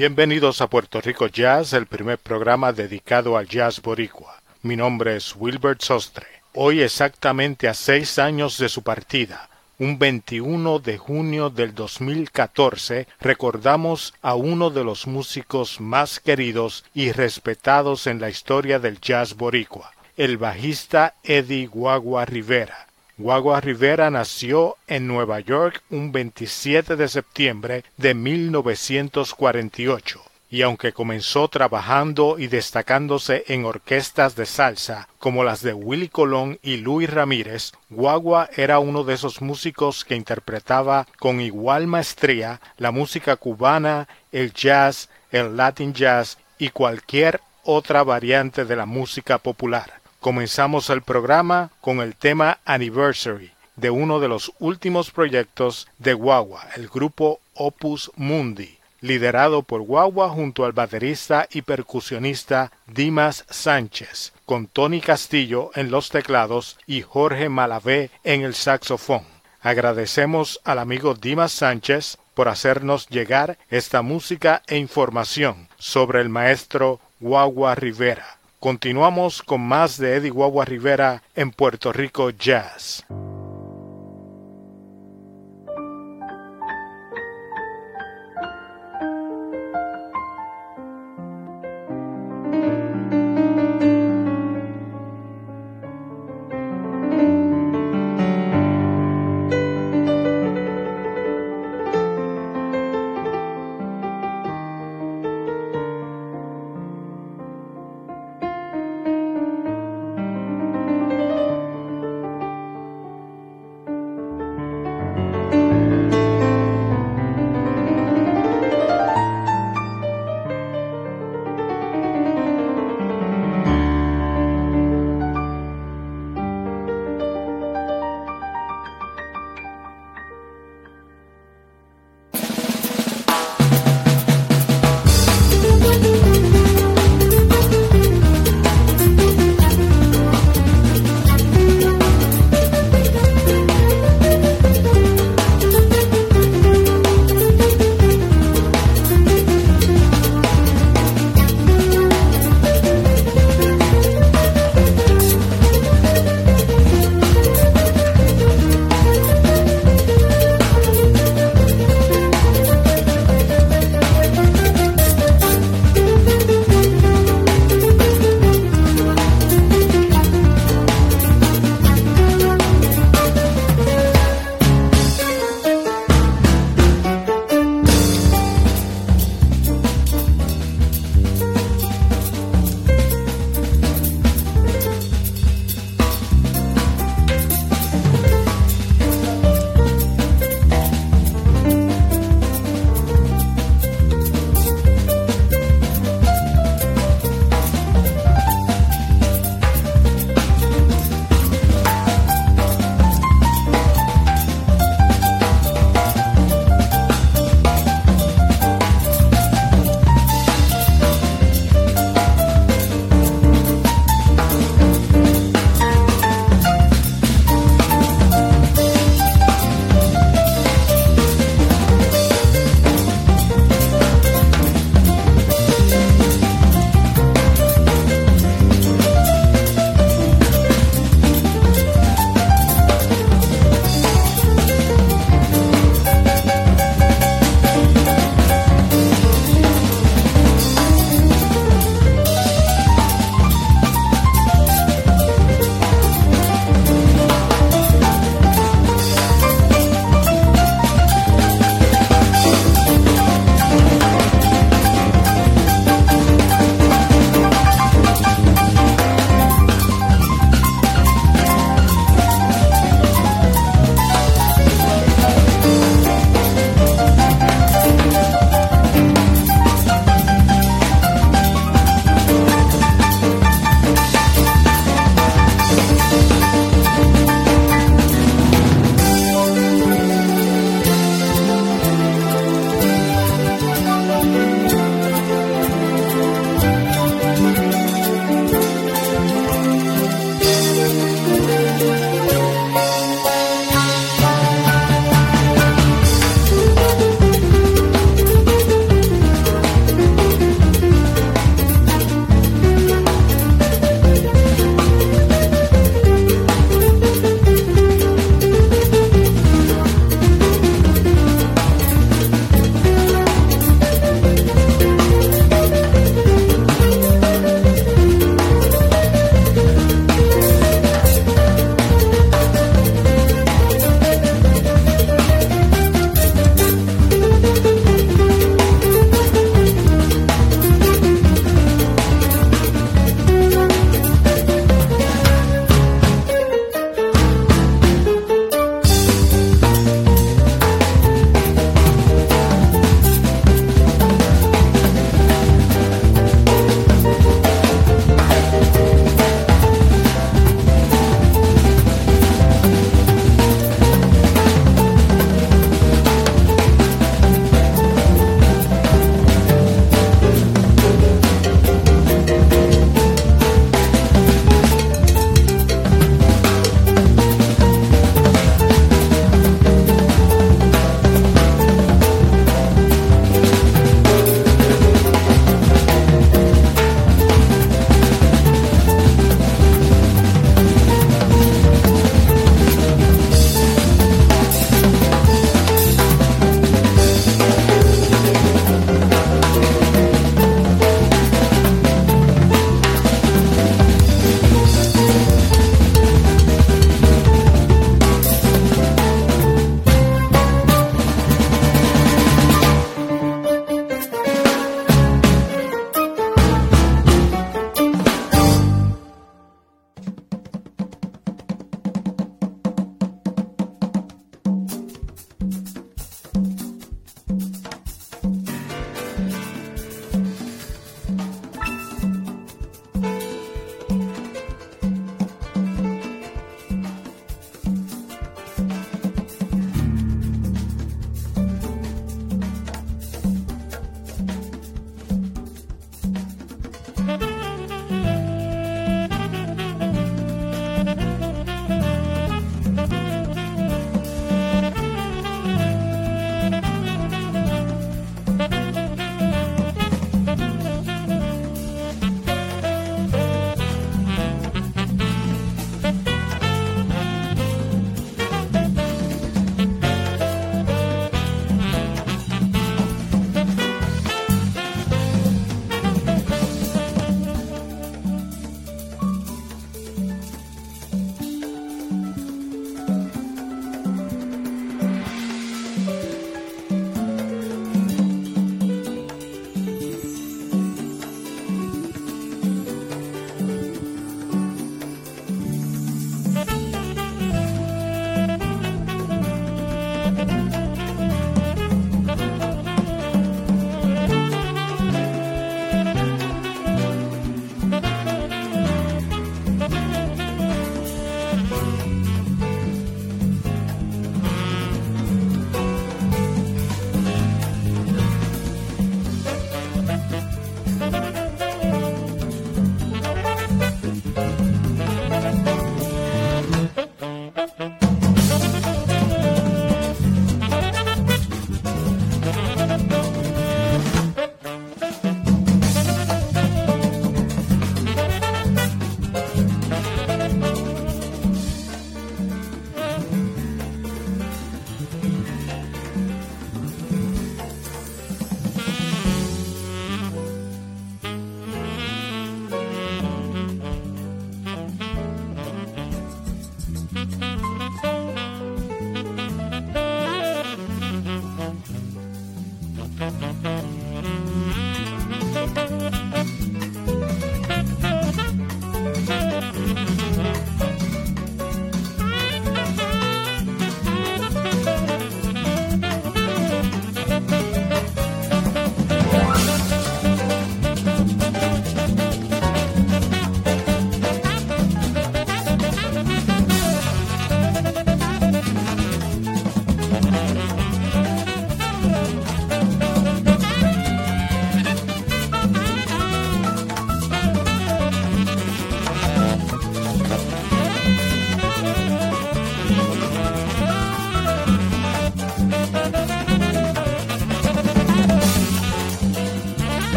Bienvenidos a Puerto Rico Jazz, el primer programa dedicado al jazz boricua. Mi nombre es Wilbert Sostre. Hoy exactamente a seis años de su partida, un 21 de junio del 2014, recordamos a uno de los músicos más queridos y respetados en la historia del jazz boricua, el bajista Eddie Guagua Rivera Guagua Rivera nació en Nueva York un 27 de septiembre de 1948 y aunque comenzó trabajando y destacándose en orquestas de salsa como las de Willy Colón y Luis Ramírez, Guagua era uno de esos músicos que interpretaba con igual maestría la música cubana, el jazz, el latin jazz y cualquier otra variante de la música popular. Comenzamos el programa con el tema Anniversary de uno de los últimos proyectos de Guagua, el grupo Opus Mundi, liderado por Guagua junto al baterista y percusionista Dimas Sánchez, con Tony Castillo en los teclados y Jorge Malavé en el saxofón. Agradecemos al amigo Dimas Sánchez por hacernos llegar esta música e información sobre el maestro Guagua Rivera. Continuamos con más de Eddie Guagua Rivera en Puerto Rico Jazz.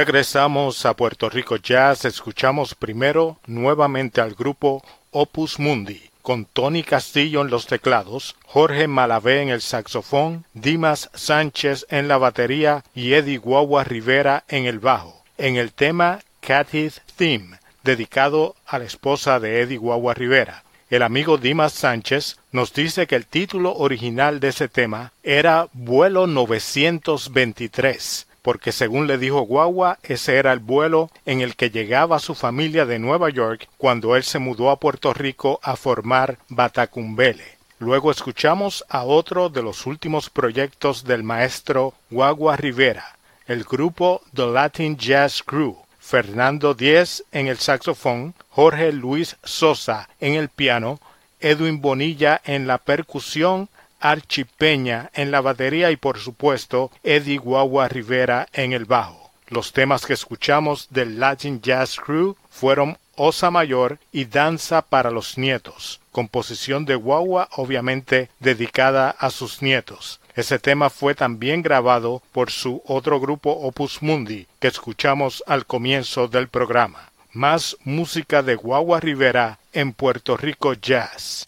Regresamos a Puerto Rico Jazz. Escuchamos primero nuevamente al grupo Opus Mundi, con Tony Castillo en los teclados, Jorge Malavé en el saxofón, Dimas Sánchez en la batería y Eddie Guagua Rivera en el bajo, en el tema Cathy's Theme, dedicado a la esposa de Eddie Guagua Rivera. El amigo Dimas Sánchez nos dice que el título original de ese tema era Vuelo 923 porque según le dijo Guagua, ese era el vuelo en el que llegaba su familia de Nueva York cuando él se mudó a Puerto Rico a formar Batacumbele. Luego escuchamos a otro de los últimos proyectos del maestro Guagua Rivera, el grupo The Latin Jazz Crew, Fernando Díez en el saxofón, Jorge Luis Sosa en el piano, Edwin Bonilla en la percusión, Archie Peña en la batería y por supuesto Eddie Guagua Rivera en el bajo. Los temas que escuchamos del Latin Jazz Crew fueron Osa Mayor y Danza para los Nietos, composición de Guagua obviamente dedicada a sus nietos. Ese tema fue también grabado por su otro grupo Opus Mundi, que escuchamos al comienzo del programa. Más música de Guagua Rivera en Puerto Rico Jazz.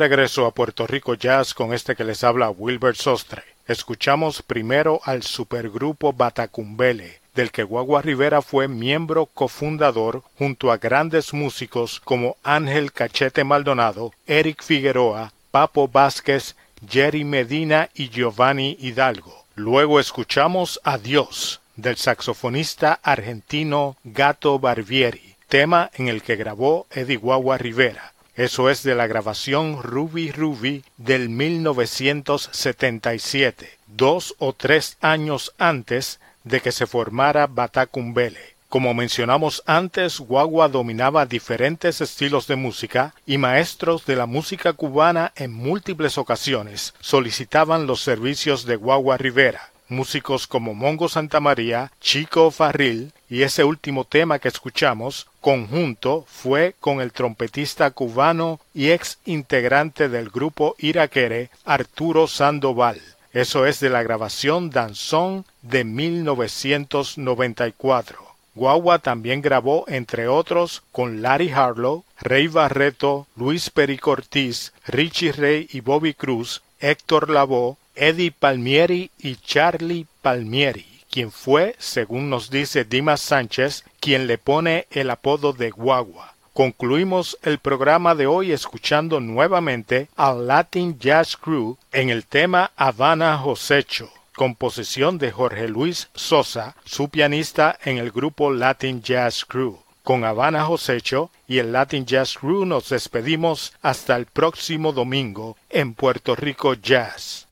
Regreso a Puerto Rico Jazz con este que les habla Wilbert Sostre. Escuchamos primero al supergrupo Batacumbele, del que Guagua Rivera fue miembro cofundador junto a grandes músicos como Ángel Cachete Maldonado, Eric Figueroa, Papo Vázquez, Jerry Medina y Giovanni Hidalgo. Luego escuchamos Adiós del saxofonista argentino Gato Barbieri, tema en el que grabó Eddie Guagua Rivera. Eso es de la grabación Ruby Ruby del 1977, dos o tres años antes de que se formara Batacumbele. Como mencionamos antes, Guagua dominaba diferentes estilos de música y maestros de la música cubana en múltiples ocasiones solicitaban los servicios de Guagua Rivera músicos como Mongo Santamaría, Chico Farril y ese último tema que escuchamos, conjunto, fue con el trompetista cubano y ex integrante del grupo Iraquere, Arturo Sandoval. Eso es de la grabación Danzón de 1994. Guagua también grabó, entre otros, con Larry Harlow, Rey Barreto, Luis Perico Ortiz, Richie Rey y Bobby Cruz, Héctor Lavoe, Eddie Palmieri y Charlie Palmieri, quien fue, según nos dice Dimas Sánchez, quien le pone el apodo de Guagua. Concluimos el programa de hoy escuchando nuevamente al Latin Jazz Crew en el tema Habana Josecho, composición de Jorge Luis Sosa, su pianista en el grupo Latin Jazz Crew. Con Habana Josecho y el Latin Jazz Crew nos despedimos hasta el próximo domingo en Puerto Rico Jazz.